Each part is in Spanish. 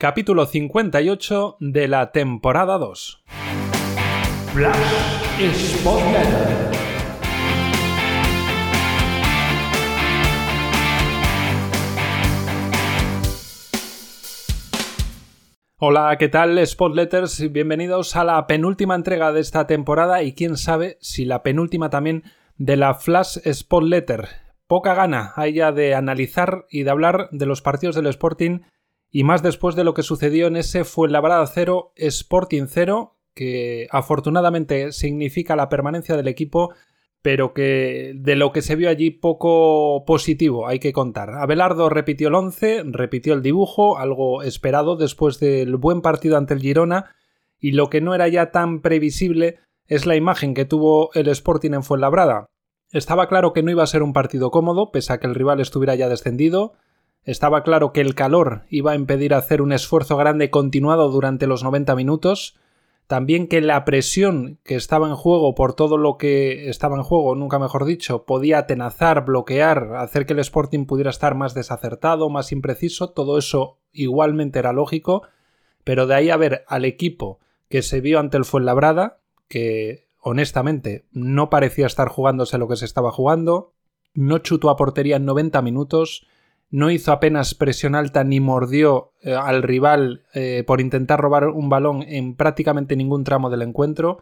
capítulo 58 de la temporada 2. Hola, ¿qué tal Spotletters? Bienvenidos a la penúltima entrega de esta temporada y quién sabe si la penúltima también de la Flash Spotletter. Poca gana hay ya de analizar y de hablar de los partidos del Sporting y más después de lo que sucedió en ese Fuenlabrada 0 Sporting 0, que afortunadamente significa la permanencia del equipo, pero que de lo que se vio allí poco positivo hay que contar. Abelardo repitió el 11, repitió el dibujo, algo esperado después del buen partido ante el Girona, y lo que no era ya tan previsible es la imagen que tuvo el Sporting en Fuenlabrada. Estaba claro que no iba a ser un partido cómodo, pese a que el rival estuviera ya descendido, estaba claro que el calor iba a impedir hacer un esfuerzo grande continuado durante los 90 minutos. También que la presión que estaba en juego por todo lo que estaba en juego, nunca mejor dicho, podía atenazar, bloquear, hacer que el Sporting pudiera estar más desacertado, más impreciso. Todo eso igualmente era lógico. Pero de ahí a ver al equipo que se vio ante el Fuenlabrada, que honestamente no parecía estar jugándose lo que se estaba jugando, no chutó a portería en 90 minutos, no hizo apenas presión alta ni mordió eh, al rival eh, por intentar robar un balón en prácticamente ningún tramo del encuentro.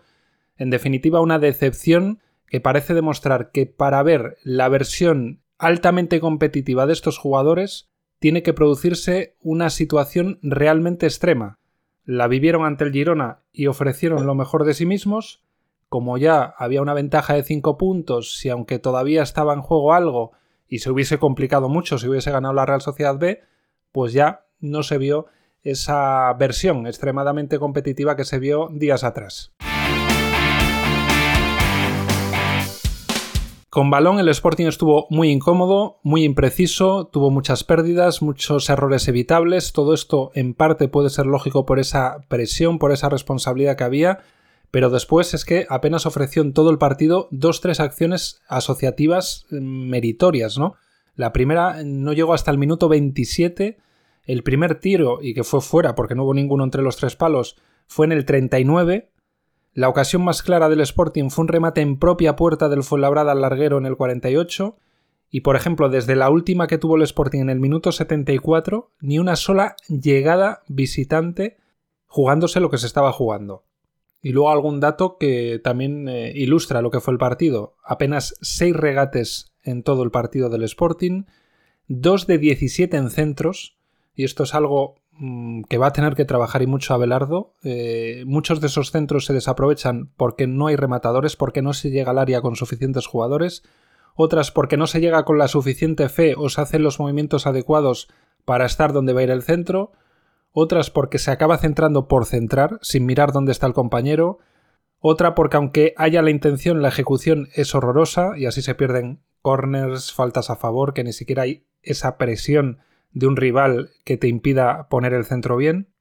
En definitiva, una decepción que parece demostrar que para ver la versión altamente competitiva de estos jugadores tiene que producirse una situación realmente extrema. La vivieron ante el Girona y ofrecieron lo mejor de sí mismos. Como ya había una ventaja de 5 puntos, si aunque todavía estaba en juego algo, y se hubiese complicado mucho si hubiese ganado la Real Sociedad B, pues ya no se vio esa versión extremadamente competitiva que se vio días atrás. Con balón el Sporting estuvo muy incómodo, muy impreciso, tuvo muchas pérdidas, muchos errores evitables. Todo esto en parte puede ser lógico por esa presión, por esa responsabilidad que había, pero después es que apenas ofreció en todo el partido dos tres acciones asociativas mm, meritorias, ¿no? La primera no llegó hasta el minuto 27, el primer tiro, y que fue fuera porque no hubo ninguno entre los tres palos, fue en el 39, la ocasión más clara del Sporting fue un remate en propia puerta del Fuenlabrada al larguero en el 48, y por ejemplo, desde la última que tuvo el Sporting en el minuto 74, ni una sola llegada visitante jugándose lo que se estaba jugando. Y luego algún dato que también eh, ilustra lo que fue el partido. Apenas 6 regates en todo el partido del Sporting, 2 de 17 en centros, y esto es algo mm, que va a tener que trabajar y mucho Abelardo. Eh, muchos de esos centros se desaprovechan porque no hay rematadores, porque no se llega al área con suficientes jugadores, otras porque no se llega con la suficiente fe o se hacen los movimientos adecuados para estar donde va a ir el centro, otras porque se acaba centrando por centrar, sin mirar dónde está el compañero, otra porque aunque haya la intención, la ejecución es horrorosa y así se pierden corners, faltas a favor, que ni siquiera hay esa presión de un rival que te impida poner el centro bien.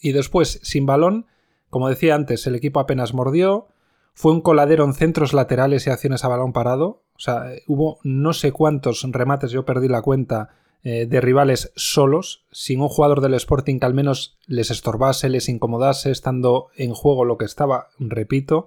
Y después, sin balón, como decía antes, el equipo apenas mordió, fue un coladero en centros laterales y acciones a balón parado, o sea, hubo no sé cuántos remates, yo perdí la cuenta, eh, de rivales solos, sin un jugador del Sporting que al menos les estorbase, les incomodase, estando en juego lo que estaba, repito.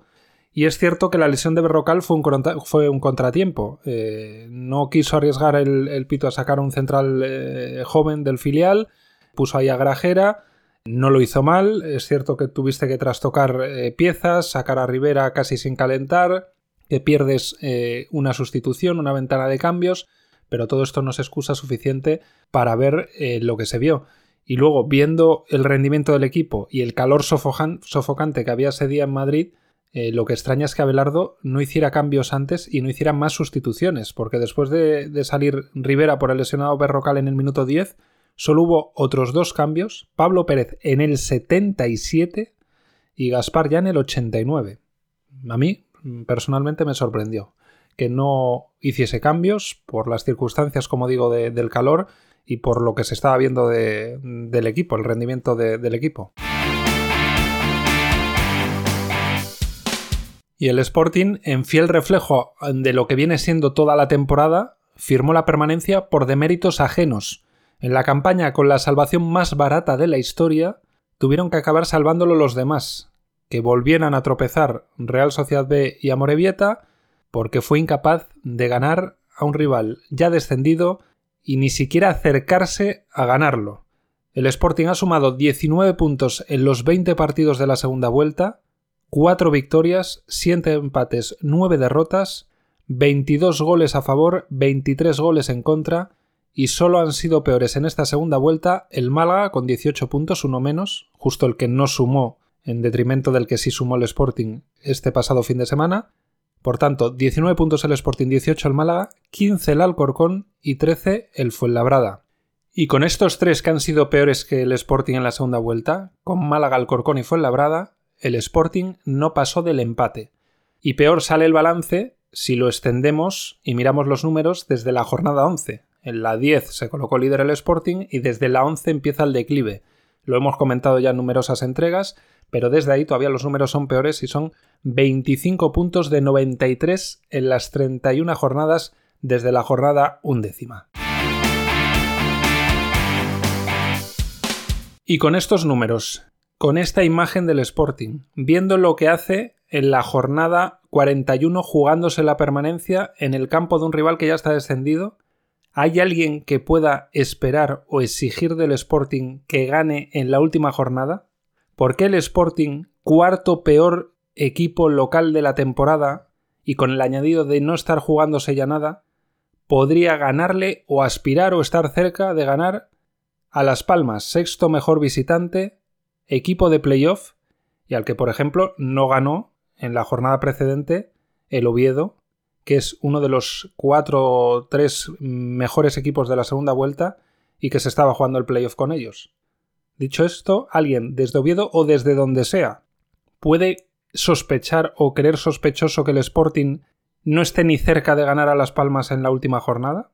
Y es cierto que la lesión de Berrocal fue un, fue un contratiempo. Eh, no quiso arriesgar el, Pito a sacar un central eh, joven del filial, puso ahí a Grajera, no lo hizo mal. Es cierto que tuviste que trastocar piezas, sacar a Rivera casi sin calentar, que pierdes una sustitución, una ventana de cambios pero todo esto no es excusa suficiente para ver eh, lo que se vio. Y luego, viendo el rendimiento del equipo y el calor sofocante que había ese día en Madrid, eh, lo que extraña es que Abelardo no hiciera cambios antes y no hiciera más sustituciones, porque después de, de salir Rivera por el lesionado Berrocal en el minuto 10, solo hubo otros dos cambios, Pablo Pérez en el 77 y Gaspar ya en el 89. A mí, personalmente, me sorprendió que no hiciese cambios por las circunstancias, como digo, del calor y por lo que se estaba viendo del equipo, el rendimiento del equipo. Y el Sporting, en fiel reflejo de lo que viene siendo toda la temporada, firmó la permanencia por deméritos ajenos. En la campaña con la salvación más barata de la historia, tuvieron que acabar salvándolo los demás, que volvieran a tropezar Real Sociedad B y Amorebieta porque fue incapaz de ganar a un rival ya descendido y ni siquiera acercarse a ganarlo. El Sporting ha sumado 19 puntos en los 20 partidos de la segunda vuelta, 4 victorias, 7 empates, 9 derrotas, 22 goles a favor, 23 goles en contra, y solo han sido peores en esta segunda vuelta el Málaga con 18 puntos, uno menos, justo el que no sumó en detrimento del que sí sumó el Sporting este pasado fin de semana. Por tanto, 19 puntos el Sporting, 18 el Málaga, 15 el Alcorcón y 13 el Fuenlabrada. Y con estos tres que han sido peores que el Sporting en la segunda vuelta, con Málaga, Alcorcón y Fuenlabrada, el Sporting no pasó del empate. Y peor sale el balance si lo extendemos y miramos los números desde la jornada 11. En la 10 se colocó líder el Sporting y desde la 11 empieza el declive. Lo hemos comentado ya en numerosas entregas, pero desde ahí todavía los números son peores y son 25 puntos de 93 en las 31 jornadas desde la jornada undécima. Y con estos números, con esta imagen del Sporting, viendo lo que hace en la jornada 41 jugándose la permanencia en el campo de un rival que ya está descendido, ¿hay alguien que pueda esperar o exigir del Sporting que gane en la última jornada? ¿Por qué el Sporting, cuarto peor equipo local de la temporada, y con el añadido de no estar jugándose ya nada, podría ganarle o aspirar o estar cerca de ganar a Las Palmas, sexto mejor visitante, equipo de playoff, y al que, por ejemplo, no ganó en la jornada precedente el Oviedo, que es uno de los cuatro o tres mejores equipos de la segunda vuelta y que se estaba jugando el playoff con ellos. Dicho esto, alguien desde Oviedo o desde donde sea puede sospechar o creer sospechoso que el Sporting no esté ni cerca de ganar a Las Palmas en la última jornada.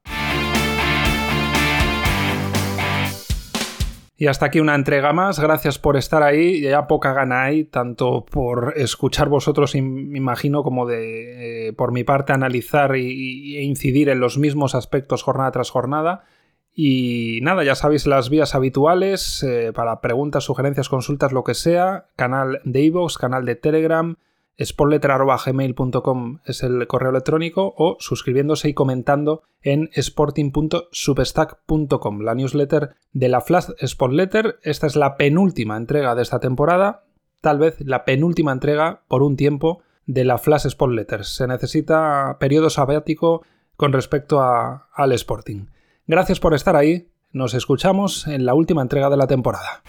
Y hasta aquí una entrega más. Gracias por estar ahí. Ya poca gana hay, tanto por escuchar vosotros, me imagino, como de eh, por mi parte analizar e incidir en los mismos aspectos jornada tras jornada. Y nada, ya sabéis las vías habituales eh, para preguntas, sugerencias, consultas, lo que sea. Canal de iVoox, canal de Telegram, sportletter.gmail.com es el correo electrónico o suscribiéndose y comentando en sporting.substack.com, la newsletter de la Flash Sportletter. Esta es la penúltima entrega de esta temporada, tal vez la penúltima entrega por un tiempo de la Flash Sportletter. Se necesita periodo sabático con respecto al Sporting. Gracias por estar ahí. Nos escuchamos en la última entrega de la temporada.